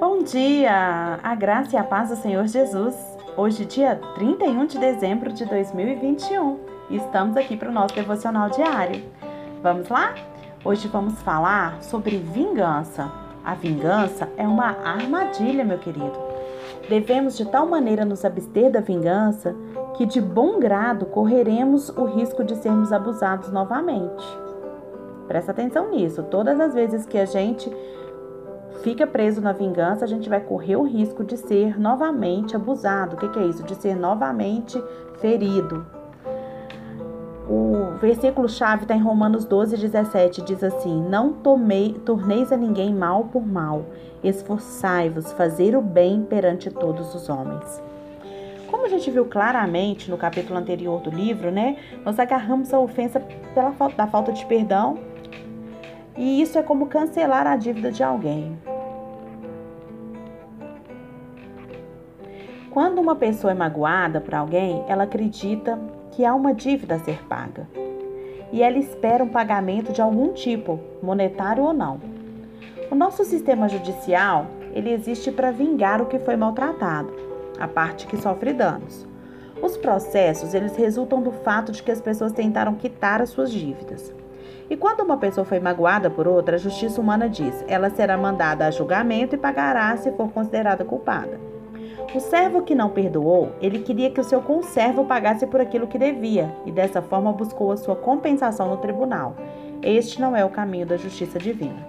Bom dia! A graça e a paz do Senhor Jesus. Hoje, dia 31 de dezembro de 2021, estamos aqui para o nosso devocional diário. Vamos lá? Hoje vamos falar sobre vingança. A vingança é uma armadilha, meu querido. Devemos de tal maneira nos abster da vingança que de bom grado correremos o risco de sermos abusados novamente. Presta atenção nisso. Todas as vezes que a gente fica preso na vingança, a gente vai correr o risco de ser novamente abusado. O que, que é isso? De ser novamente ferido. O versículo-chave está em Romanos 12, 17, diz assim: Não tomei, torneis a ninguém mal por mal, esforçai-vos fazer o bem perante todos os homens. Como a gente viu claramente no capítulo anterior do livro, né? Nós agarramos a ofensa pela falta, da falta de perdão. E isso é como cancelar a dívida de alguém. Quando uma pessoa é magoada por alguém, ela acredita que há uma dívida a ser paga. E ela espera um pagamento de algum tipo, monetário ou não. O nosso sistema judicial, ele existe para vingar o que foi maltratado, a parte que sofre danos. Os processos, eles resultam do fato de que as pessoas tentaram quitar as suas dívidas. E quando uma pessoa foi magoada por outra, a justiça humana diz: ela será mandada a julgamento e pagará se for considerada culpada. O servo que não perdoou, ele queria que o seu conservo pagasse por aquilo que devia e dessa forma buscou a sua compensação no tribunal. Este não é o caminho da justiça divina.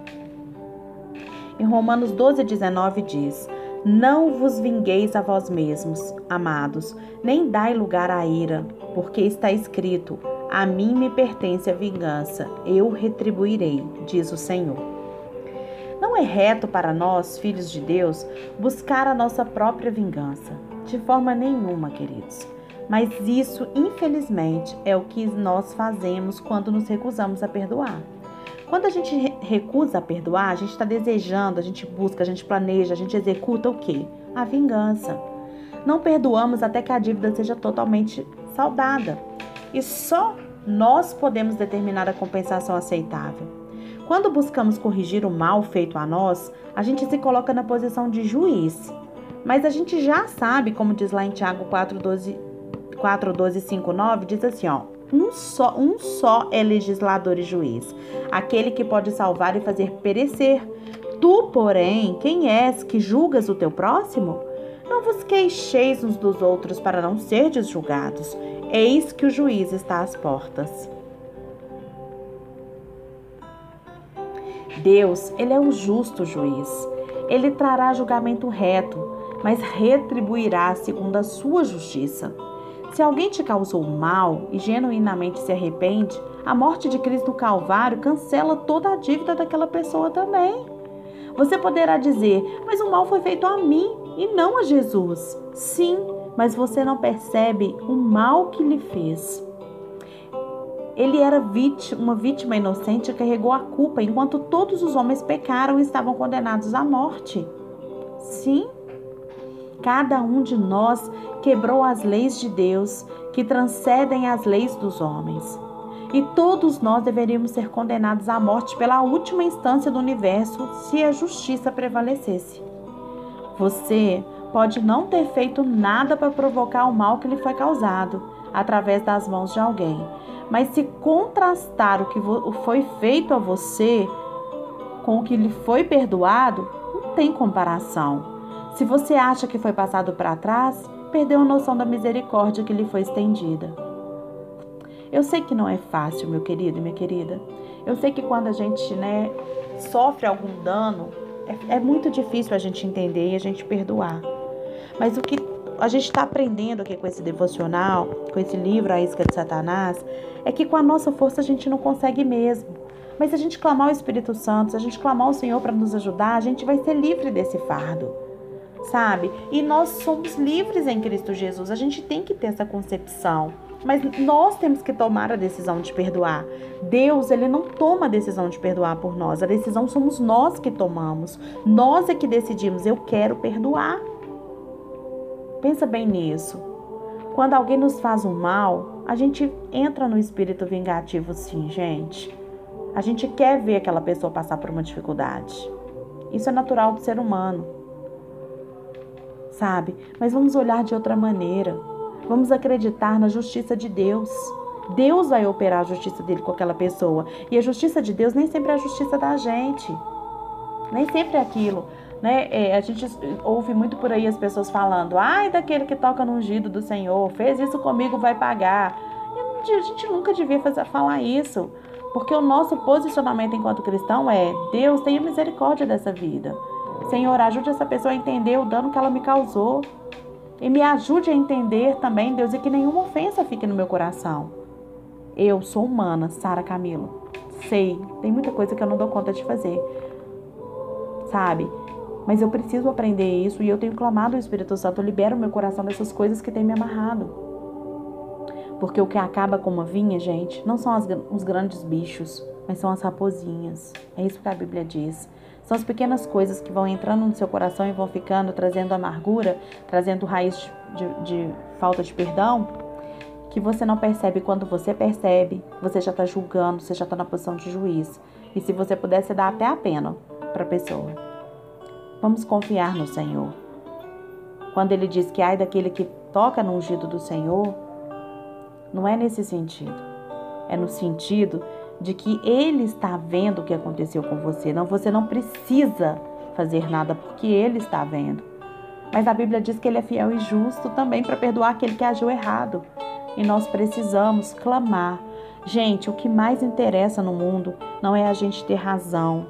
Em Romanos 12, 19 diz: Não vos vingueis a vós mesmos, amados, nem dai lugar à ira, porque está escrito: A mim me pertence a vingança, eu retribuirei, diz o Senhor. Não é reto para nós, filhos de Deus, buscar a nossa própria vingança. De forma nenhuma, queridos. Mas isso, infelizmente, é o que nós fazemos quando nos recusamos a perdoar. Quando a gente recusa a perdoar, a gente está desejando, a gente busca, a gente planeja, a gente executa o quê? A vingança. Não perdoamos até que a dívida seja totalmente saldada. E só nós podemos determinar a compensação aceitável. Quando buscamos corrigir o mal feito a nós, a gente se coloca na posição de juiz. Mas a gente já sabe, como diz lá em Tiago 4:12, 4:12 5:9, diz assim, ó: um só, um só é legislador e juiz, aquele que pode salvar e fazer perecer. Tu, porém, quem és que julgas o teu próximo? Não vos queixeis uns dos outros para não serdes julgados. Eis que o juiz está às portas. Deus, ele é um justo juiz. Ele trará julgamento reto, mas retribuirá segundo a sua justiça. Se alguém te causou mal e genuinamente se arrepende, a morte de Cristo no Calvário cancela toda a dívida daquela pessoa também. Você poderá dizer, mas o mal foi feito a mim e não a Jesus. Sim, mas você não percebe o mal que lhe fez. Ele era vítima, uma vítima inocente e carregou a culpa, enquanto todos os homens pecaram e estavam condenados à morte. Sim, cada um de nós quebrou as leis de Deus que transcendem as leis dos homens. E todos nós deveríamos ser condenados à morte pela última instância do universo se a justiça prevalecesse. Você pode não ter feito nada para provocar o mal que lhe foi causado através das mãos de alguém, mas se contrastar o que foi feito a você com o que lhe foi perdoado, não tem comparação. Se você acha que foi passado para trás, perdeu a noção da misericórdia que lhe foi estendida. Eu sei que não é fácil, meu querido e minha querida. Eu sei que quando a gente né, sofre algum dano, é, é muito difícil a gente entender e a gente perdoar. Mas o que a gente está aprendendo aqui com esse devocional, com esse livro A Isca de Satanás, é que com a nossa força a gente não consegue mesmo. Mas se a gente clamar o Espírito Santo, se a gente clamar o Senhor para nos ajudar, a gente vai ser livre desse fardo. Sabe? E nós somos livres em Cristo Jesus. A gente tem que ter essa concepção. Mas nós temos que tomar a decisão de perdoar. Deus, ele não toma a decisão de perdoar por nós. A decisão somos nós que tomamos. Nós é que decidimos, eu quero perdoar. Pensa bem nisso. Quando alguém nos faz um mal, a gente entra no espírito vingativo, sim, gente. A gente quer ver aquela pessoa passar por uma dificuldade. Isso é natural do ser humano. sabe? Mas vamos olhar de outra maneira. Vamos acreditar na justiça de Deus. Deus vai operar a justiça dele com aquela pessoa. E a justiça de Deus nem sempre é a justiça da gente. Nem sempre é aquilo. Né? É, a gente ouve muito por aí as pessoas falando: ai, daquele que toca no ungido do Senhor, fez isso comigo, vai pagar. E a gente nunca devia fazer, falar isso. Porque o nosso posicionamento enquanto cristão é: Deus, tenha misericórdia dessa vida. Senhor, ajude essa pessoa a entender o dano que ela me causou. E me ajude a entender também, Deus, e que nenhuma ofensa fique no meu coração. Eu sou humana, Sara Camilo. Sei, tem muita coisa que eu não dou conta de fazer. Sabe? Mas eu preciso aprender isso e eu tenho clamado ao Espírito Santo, libera o meu coração dessas coisas que tem me amarrado. Porque o que acaba com uma vinha, gente, não são as, os grandes bichos, mas são as raposinhas. É isso que a Bíblia diz. São as pequenas coisas que vão entrando no seu coração e vão ficando, trazendo amargura, trazendo raiz de, de, falta de perdão, que você não percebe. Quando você percebe, você já está julgando, você já está na posição de juiz. E se você você dá até a pena para a pessoa. Vamos confiar no Senhor. Quando ele diz que ai daquele que toca no ungido do Senhor, não é nesse sentido. É no sentido de que ele está vendo o que aconteceu com você. Não, você não precisa fazer nada porque ele está vendo. Mas a Bíblia diz que ele é fiel e justo também para perdoar aquele que agiu errado. E nós precisamos clamar. Gente, o que mais interessa no mundo não é a gente ter razão.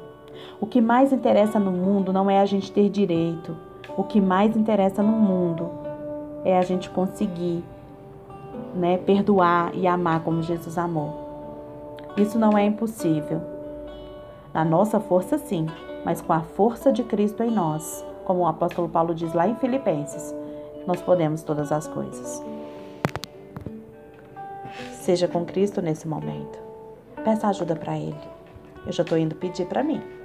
O que mais interessa no mundo não é a gente ter direito. O que mais interessa no mundo é a gente conseguir né, perdoar e amar como Jesus amou. Isso não é impossível. Na nossa força, sim, mas com a força de Cristo em nós, como o apóstolo Paulo diz lá em Filipenses, nós podemos todas as coisas. Seja com Cristo nesse momento. Peça ajuda para Ele. Eu já estou indo pedir para mim.